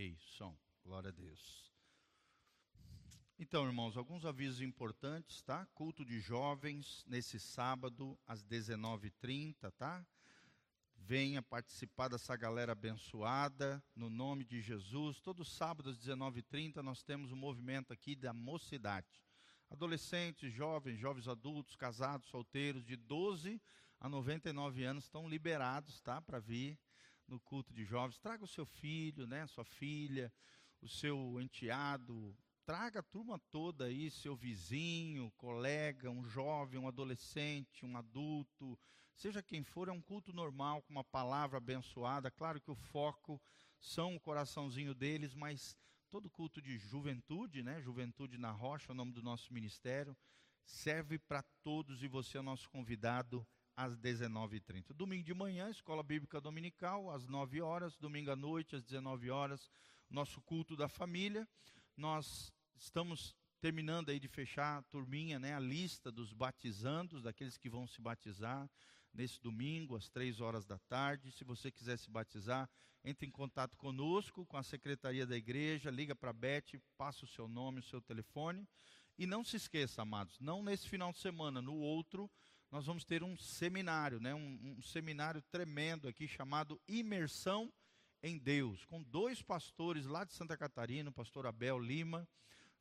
Ok, som. Glória a Deus. Então, irmãos, alguns avisos importantes, tá? Culto de jovens nesse sábado às 19h30, tá? Venha participar dessa galera abençoada, no nome de Jesus. Todo sábado às 19h30 nós temos um movimento aqui da mocidade. Adolescentes, jovens, jovens adultos, casados, solteiros, de 12 a 99 anos estão liberados, tá? Para vir no culto de jovens. Traga o seu filho, né? Sua filha, o seu enteado. Traga a turma toda aí, seu vizinho, colega, um jovem, um adolescente, um adulto, seja quem for, é um culto normal, com uma palavra abençoada. Claro que o foco são o coraçãozinho deles, mas todo culto de juventude, né? Juventude na Rocha, é o nome do nosso ministério, serve para todos e você é nosso convidado às 19h30. Domingo de manhã, Escola Bíblica Dominical, às 9 horas. Domingo à noite, às 19 horas, nosso culto da família. Nós estamos terminando aí de fechar a turminha, né, a lista dos batizandos, daqueles que vão se batizar nesse domingo, às três horas da tarde. Se você quiser se batizar, entre em contato conosco, com a secretaria da igreja, liga para a Beth, passa o seu nome, o seu telefone. E não se esqueça, amados, não nesse final de semana, no outro, nós vamos ter um seminário, né, um, um seminário tremendo aqui chamado Imersão em Deus, com dois pastores lá de Santa Catarina, o pastor Abel Lima,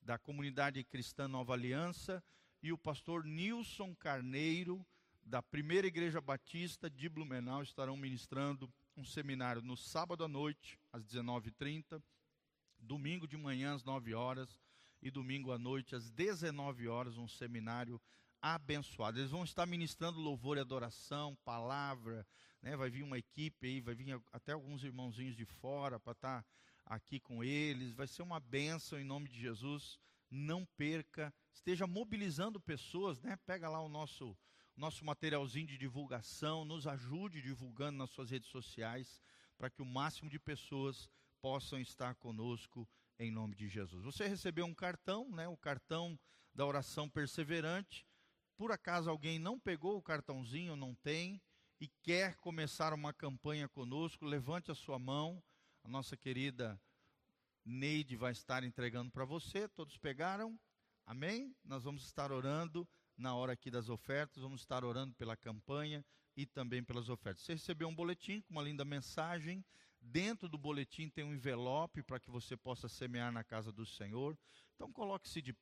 da comunidade cristã Nova Aliança, e o pastor Nilson Carneiro, da Primeira Igreja Batista de Blumenau, estarão ministrando um seminário no sábado à noite, às 19h30, domingo de manhã, às 9 horas, e domingo à noite, às 19 horas, um seminário abençoado. Eles vão estar ministrando louvor e adoração, palavra, né? vai vir uma equipe aí, vai vir até alguns irmãozinhos de fora para estar aqui com eles, vai ser uma bênção em nome de Jesus. Não perca, esteja mobilizando pessoas, né? Pega lá o nosso nosso materialzinho de divulgação, nos ajude divulgando nas suas redes sociais, para que o máximo de pessoas possam estar conosco em nome de Jesus. Você recebeu um cartão, né? O cartão da oração perseverante. Por acaso alguém não pegou o cartãozinho, não tem, e quer começar uma campanha conosco, levante a sua mão. A nossa querida Neide vai estar entregando para você. Todos pegaram? Amém? Nós vamos estar orando na hora aqui das ofertas, vamos estar orando pela campanha e também pelas ofertas. Você recebeu um boletim com uma linda mensagem. Dentro do boletim tem um envelope para que você possa semear na casa do Senhor. Então coloque-se de